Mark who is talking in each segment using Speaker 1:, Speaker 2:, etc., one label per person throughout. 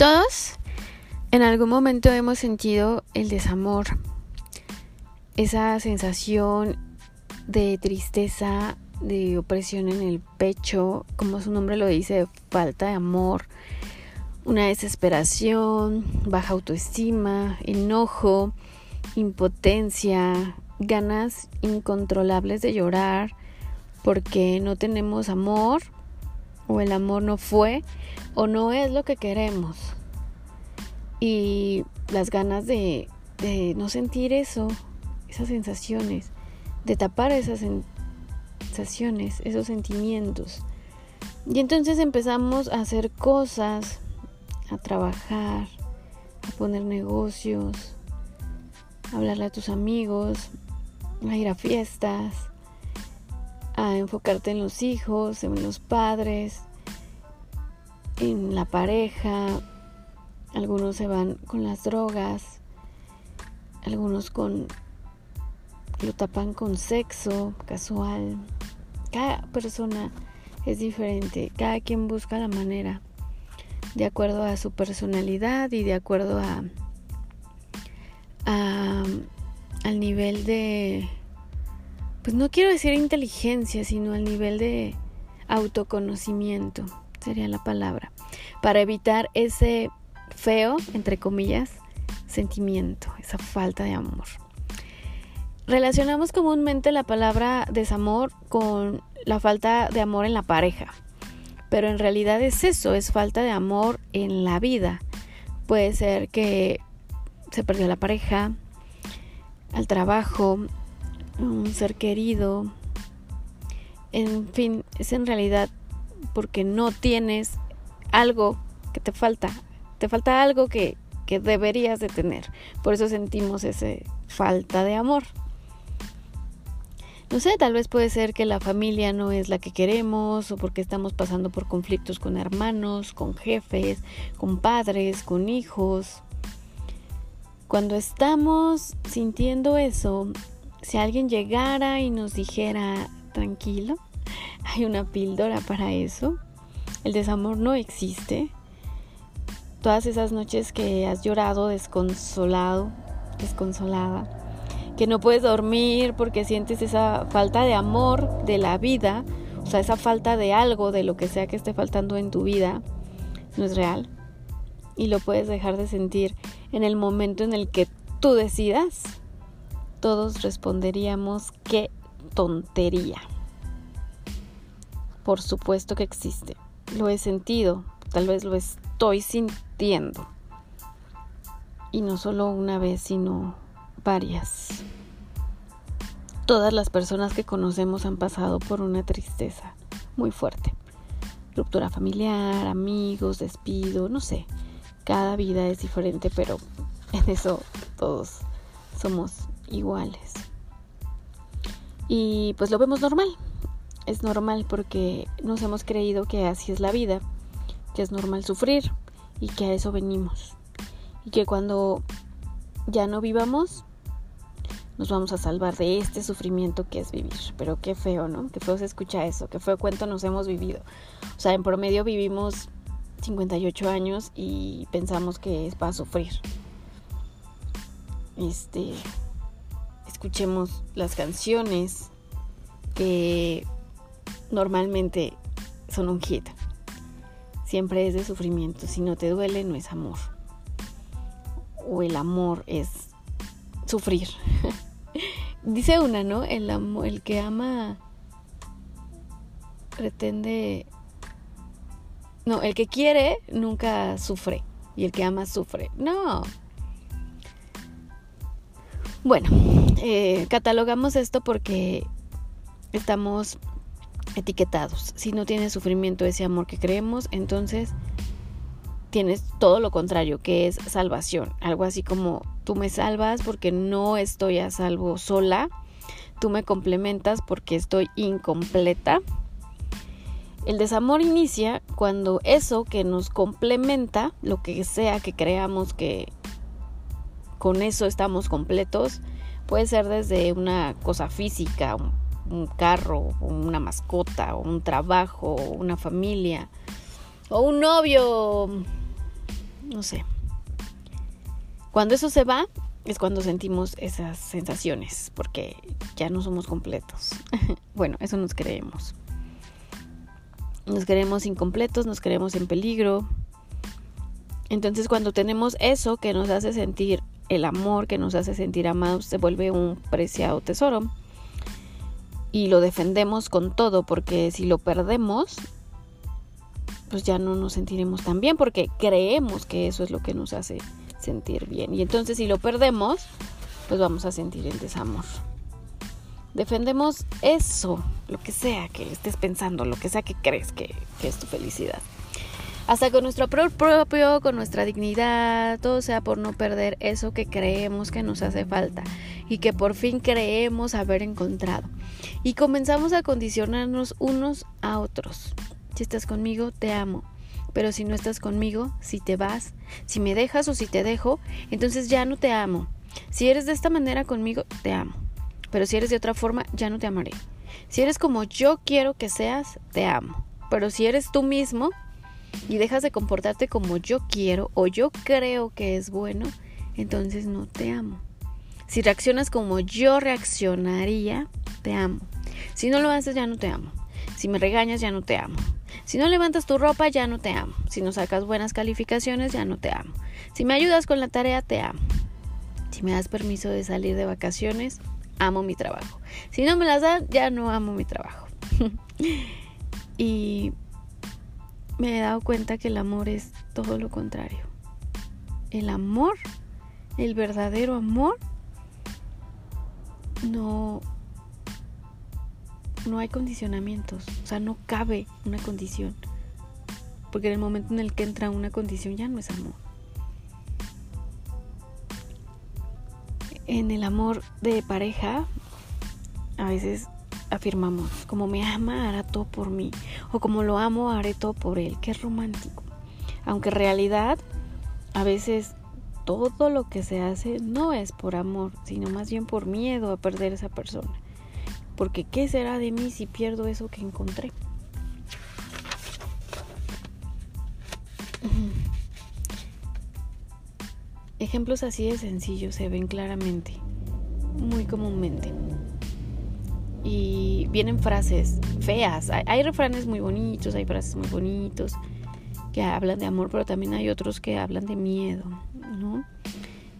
Speaker 1: Todos en algún momento hemos sentido el desamor, esa sensación de tristeza, de opresión en el pecho, como su nombre lo dice, falta de amor, una desesperación, baja autoestima, enojo, impotencia, ganas incontrolables de llorar porque no tenemos amor o el amor no fue o no es lo que queremos. Y las ganas de, no sentir eso, esas sensaciones, de tapar esas sensaciones, esos sentimientos. Y entonces empezamos a hacer cosas, a trabajar, a poner negocios, a hablarle a tus amigos, a ir a fiestas, a enfocarte en los hijos, en los padres, en la pareja. Algunos se van con las drogas, algunos con lo tapan con sexo casual. Cada persona es diferente, cada quien busca la manera de acuerdo a su personalidad y de acuerdo a, a al nivel de pues no quiero decir inteligencia, sino al nivel de autoconocimiento, sería la palabra, para evitar ese feo, entre comillas, sentimiento, esa falta de amor. Relacionamos comúnmente la palabra desamor con la falta de amor en la pareja, pero en realidad es eso, es falta de amor en la vida. Puede ser que se perdió la pareja, al trabajo, un ser querido. En fin, es en realidad porque no tienes algo que te falta. Te falta algo que, que deberías de tener. Por eso sentimos esa falta de amor. No sé, tal vez puede ser que la familia no es la que queremos o porque estamos pasando por conflictos con hermanos, con jefes, con padres, con hijos. Cuando estamos sintiendo eso, si alguien llegara y nos dijera, tranquilo, hay una píldora para eso, el desamor no existe. Todas esas noches que has llorado desconsolado, desconsolada, que no puedes dormir porque sientes esa falta de amor de la vida, o sea, esa falta de algo, de lo que sea que esté faltando en tu vida, no es real. Y lo puedes dejar de sentir en el momento en el que tú decidas todos responderíamos qué tontería. Por supuesto que existe. Lo he sentido, tal vez lo estoy sintiendo. Y no solo una vez, sino varias. Todas las personas que conocemos han pasado por una tristeza muy fuerte. Ruptura familiar, amigos, despido, no sé. Cada vida es diferente, pero en eso todos somos iguales. Y pues lo vemos normal. Es normal porque nos hemos creído que así es la vida, que es normal sufrir y que a eso venimos. Y que cuando ya no vivamos, nos vamos a salvar de este sufrimiento que es vivir. Pero qué feo, ¿no? Qué feo se escucha eso, qué feo cuento nos hemos vivido. O sea, en promedio vivimos 58 años y pensamos que es para sufrir. Este, escuchemos las canciones que normalmente son un hit. Siempre es de sufrimiento. Si no te duele, no es amor. O el amor es sufrir. Dice una, ¿no? El, el que ama pretende... No, el que quiere nunca sufre. Y el que ama sufre. No, bueno, eh, catalogamos esto porque estamos etiquetados. Si no tienes sufrimiento, ese amor que creemos, entonces tienes todo lo contrario, que es salvación. Algo así como tú me salvas porque no estoy a salvo sola, tú me complementas porque estoy incompleta. El desamor inicia cuando eso que nos complementa, lo que sea que creamos que con eso estamos completos. Puede ser desde una cosa física, un, carro, una mascota, un trabajo, una familia, o un novio, no sé. Cuando eso se va, es cuando sentimos esas sensaciones, porque ya no somos completos. bueno, eso nos creemos. Nos creemos incompletos, nos creemos en peligro. Entonces cuando tenemos eso que nos hace sentir el amor, que nos hace sentir amados, se vuelve un preciado tesoro. Y lo defendemos con todo, porque si lo perdemos, pues ya no nos sentiremos tan bien, porque creemos que eso es lo que nos hace sentir bien. Y entonces si lo perdemos, pues vamos a sentir el desamor. Defendemos eso, lo que sea que estés pensando, lo que sea que crees que, es tu felicidad. Hasta con nuestro propio, con nuestra dignidad, todo sea por no perder eso que creemos que nos hace falta y que por fin creemos haber encontrado. Y comenzamos a condicionarnos unos a otros. Si estás conmigo, te amo. Pero si no estás conmigo, si te vas, si me dejas o si te dejo, entonces ya no te amo. Si eres de esta manera conmigo, te amo. Pero si eres de otra forma, ya no te amaré. Si eres como yo quiero que seas, te amo. Pero si eres tú mismo y dejas de comportarte como yo quiero o yo creo que es bueno, entonces no te amo. Si reaccionas como yo reaccionaría, te amo. Si no lo haces, ya no te amo. Si me regañas, ya no te amo. Si no levantas tu ropa, ya no te amo. Si no sacas buenas calificaciones, ya no te amo. Si me ayudas con la tarea, te amo. Si me das permiso de salir de vacaciones, amo mi trabajo. Si no me las das, ya no amo mi trabajo. y me he dado cuenta que el amor es todo lo contrario. El amor, el verdadero amor, no no hay condicionamientos, o sea, no cabe una condición. Porque en el momento en el que entra una condición ya no es amor. En el amor de pareja, a veces afirmamos, como me ama, hará todo por mí. O como lo amo, haré todo por él. Qué romántico. Aunque en realidad, a veces todo lo que se hace no es por amor, sino más bien por miedo a perder a esa persona. Porque ¿qué será de mí si pierdo eso que encontré? Ejemplos así de sencillos se ven claramente, muy comúnmente. Y vienen frases feas. Hay, refranes muy bonitos, hay frases muy bonitos que hablan de amor, pero también hay otros que hablan de miedo, ¿no?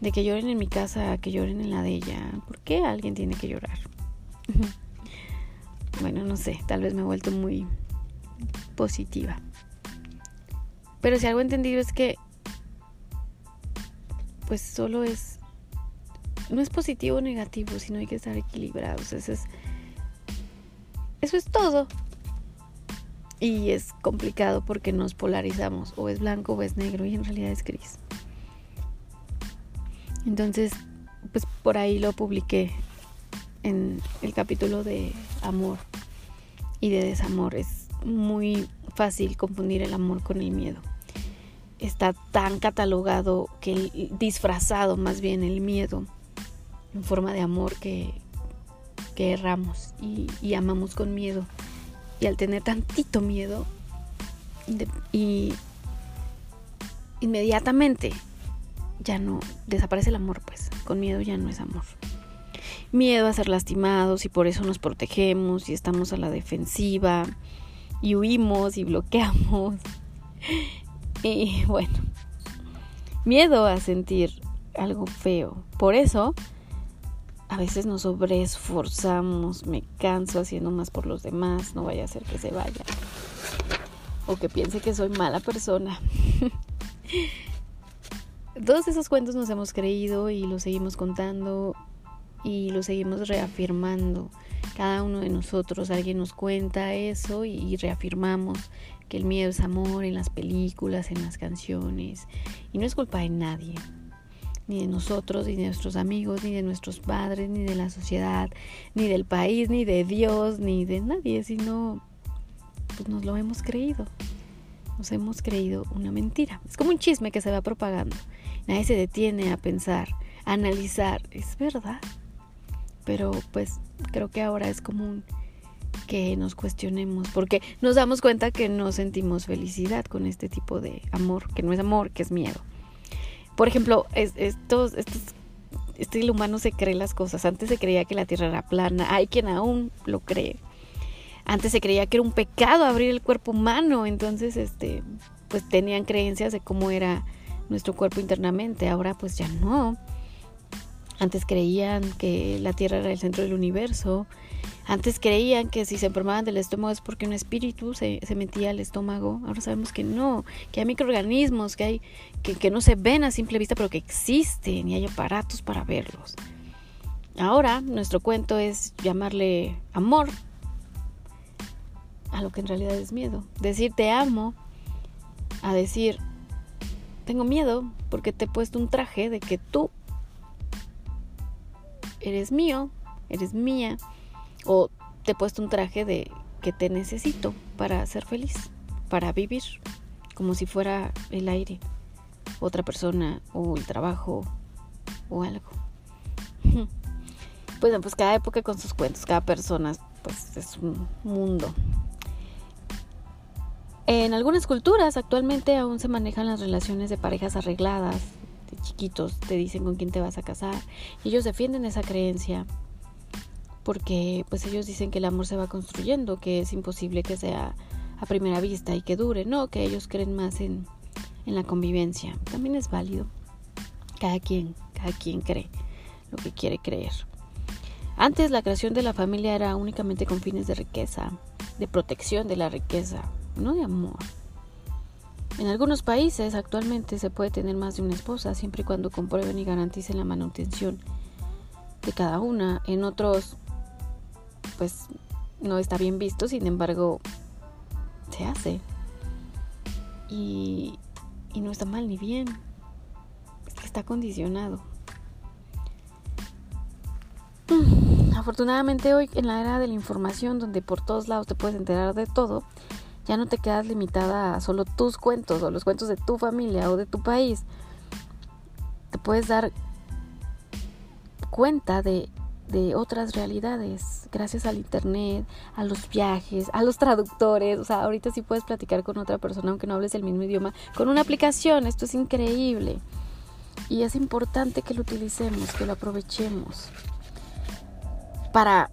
Speaker 1: De que lloren en mi casa, que lloren en la de ella. ¿Por qué alguien tiene que llorar? Bueno, no sé, tal vez me he vuelto muy positiva. Pero si algo he entendido es que pues solo es no es positivo o negativo, sino hay que estar equilibrados. Eso es eso es todo. Y es complicado porque nos polarizamos, o es blanco o es negro y en realidad es gris. Entonces, pues por ahí lo publiqué en el capítulo de amor y de desamor. Es muy fácil confundir el amor con el miedo. Está tan catalogado que disfrazado más bien el miedo en forma de amor que, que erramos y, amamos con miedo. Y al tener tantito miedo, y inmediatamente ya no desaparece el amor, pues con miedo ya no es amor miedo a ser lastimados y por eso nos protegemos y estamos a la defensiva y huimos y bloqueamos. Y bueno, miedo a sentir algo feo. Por eso a veces nos sobreesforzamos, me canso haciendo más por los demás, no vaya a ser que se vaya. O que piense que soy mala persona. Todos esos cuentos nos hemos creído y los seguimos contando y lo seguimos reafirmando. Cada uno de nosotros, alguien nos cuenta eso y reafirmamos que el miedo es amor en las películas, en las canciones. Y no es culpa de nadie, ni de nosotros, ni de nuestros amigos, ni de nuestros padres, ni de la sociedad, ni del país, ni de Dios, ni de nadie, sino pues nos lo hemos creído. Nos hemos creído una mentira. Es como un chisme que se va propagando. Nadie se detiene a pensar, a analizar. ¿Es verdad? pero pues creo que ahora es común que nos cuestionemos porque nos damos cuenta que no sentimos felicidad con este tipo de amor, que no es amor, que es miedo. Por ejemplo, estos, estos, este humano se cree las cosas. Antes se creía que la Tierra era plana. Hay quien aún lo cree. Antes se creía que era un pecado abrir el cuerpo humano. Entonces, este, pues tenían creencias de cómo era nuestro cuerpo internamente. Ahora, pues ya no. Antes creían que la Tierra era el centro del universo. Antes creían que si se enfermaban del estómago es porque un espíritu se, metía al estómago. Ahora sabemos que no, que hay microorganismos, que, hay, que, que no se ven a simple vista, pero que existen y hay aparatos para verlos. Ahora nuestro cuento es llamarle amor a lo que en realidad es miedo. Decir te amo a decir tengo miedo porque te he puesto un traje de que tú eres mío, eres mía o te he puesto un traje de que te necesito para ser feliz, para vivir, como si fuera el aire, otra persona o el trabajo o algo. Pues, pues cada época con sus cuentos, cada persona pues es un mundo. En algunas culturas actualmente aún se manejan las relaciones de parejas arregladas, de chiquitos te dicen con quién te vas a casar. Y ellos defienden esa creencia porque pues ellos dicen que el amor se va construyendo, que es imposible que sea a primera vista y que dure, no, que ellos creen más en, en la convivencia. También es válido. Cada quien, cada quien cree lo que quiere creer. Antes la creación de la familia era únicamente con fines de riqueza, de protección de la riqueza, no de amor. En algunos países actualmente se puede tener más de una esposa siempre y cuando comprueben y garanticen la manutención de cada una. En otros pues no está bien visto, sin embargo, se hace. Y, y no está mal ni bien. Está condicionado. Afortunadamente hoy en la era de la información donde por todos lados te puedes enterar de todo, ya no te quedas limitada a solo tus cuentos o los cuentos de tu familia o de tu país. Te puedes dar cuenta de de otras realidades, gracias al internet, a los viajes, a los traductores, o sea, ahorita sí puedes platicar con otra persona aunque no hables el mismo idioma, con una aplicación, esto es increíble. Y es importante que lo utilicemos, que lo aprovechemos. Para,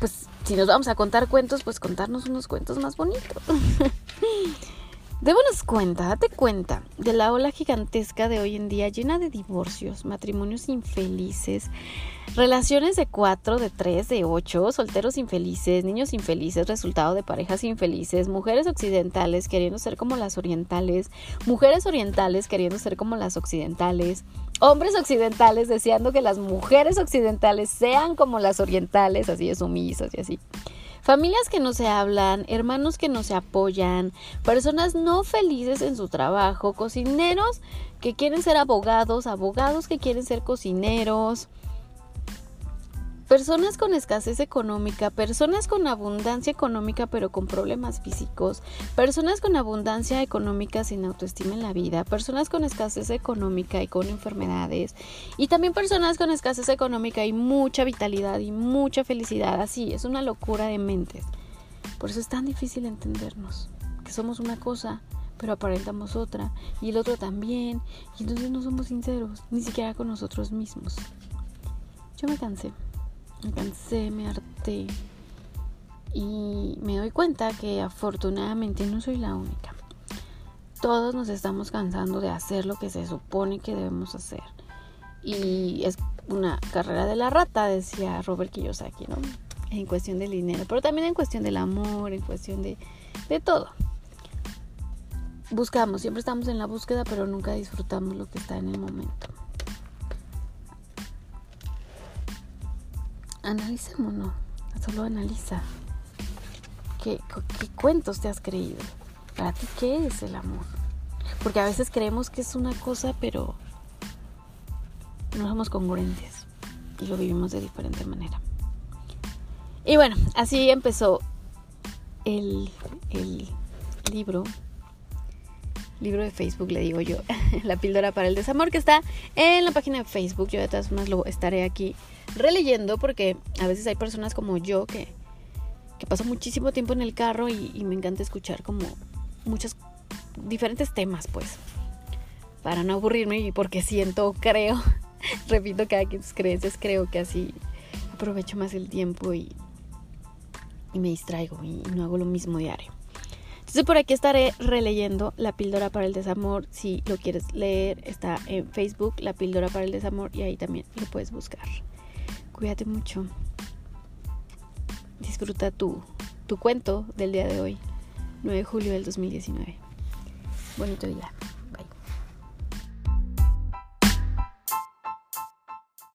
Speaker 1: pues, si nos vamos a contar cuentos, pues contarnos unos cuentos más bonitos. Démonos cuenta, date cuenta de la ola gigantesca de hoy en día llena de divorcios, matrimonios infelices, relaciones de cuatro, de tres, de ocho, solteros infelices, niños infelices, resultado de parejas infelices, mujeres occidentales queriendo ser como las orientales, mujeres orientales queriendo ser como las occidentales, hombres occidentales deseando que las mujeres occidentales sean como las orientales, así es sumisas y así. Familias que no se hablan, hermanos que no se apoyan, personas no felices en su trabajo, cocineros que quieren ser abogados, abogados que quieren ser cocineros, personas con escasez económica, personas con abundancia económica pero con problemas físicos, personas con abundancia económica sin autoestima en la vida, personas con escasez económica y con enfermedades, y también personas con escasez económica y mucha vitalidad y mucha felicidad. Así, es una locura de mentes. Por eso es tan difícil entendernos, que somos una cosa, pero aparentamos otra, y el otro también, y entonces no somos sinceros, ni siquiera con nosotros mismos. Yo me cansé me cansé, me harté. Y me doy cuenta que afortunadamente no soy la única. Todos nos estamos cansando de hacer lo que se supone que debemos hacer. Y es una carrera de la rata, decía Robert Kiyosaki, ¿no? En cuestión del dinero, pero también en cuestión del amor, en cuestión de, de todo. Buscamos, siempre estamos en la búsqueda, pero nunca disfrutamos lo que está en el momento. Analicémonos, solo analiza. ¿Qué, ¿Qué cuentos te has creído? Para ti, ¿qué es el amor? Porque a veces creemos que es una cosa, pero no somos congruentes y lo vivimos de diferente manera. Y bueno, así empezó el, el libro libro de Facebook, le digo yo, la píldora para el desamor, que está en la página de Facebook. Yo de todas formas lo estaré aquí releyendo porque a veces hay personas como yo que, que paso muchísimo tiempo en el carro y, me encanta escuchar como muchos diferentes temas, pues. para no aburrirme y porque siento, creo, repito, cada quien sus creencias, creo que así aprovecho más el tiempo y, y me distraigo y no hago lo mismo diario. Entonces por aquí estaré releyendo La píldora para el desamor. Si lo quieres leer, está en Facebook, La píldora para el desamor, y ahí también lo puedes buscar. Cuídate mucho. Disfruta tu, tu cuento del día de hoy, 9 de julio del 2019. Bonito día.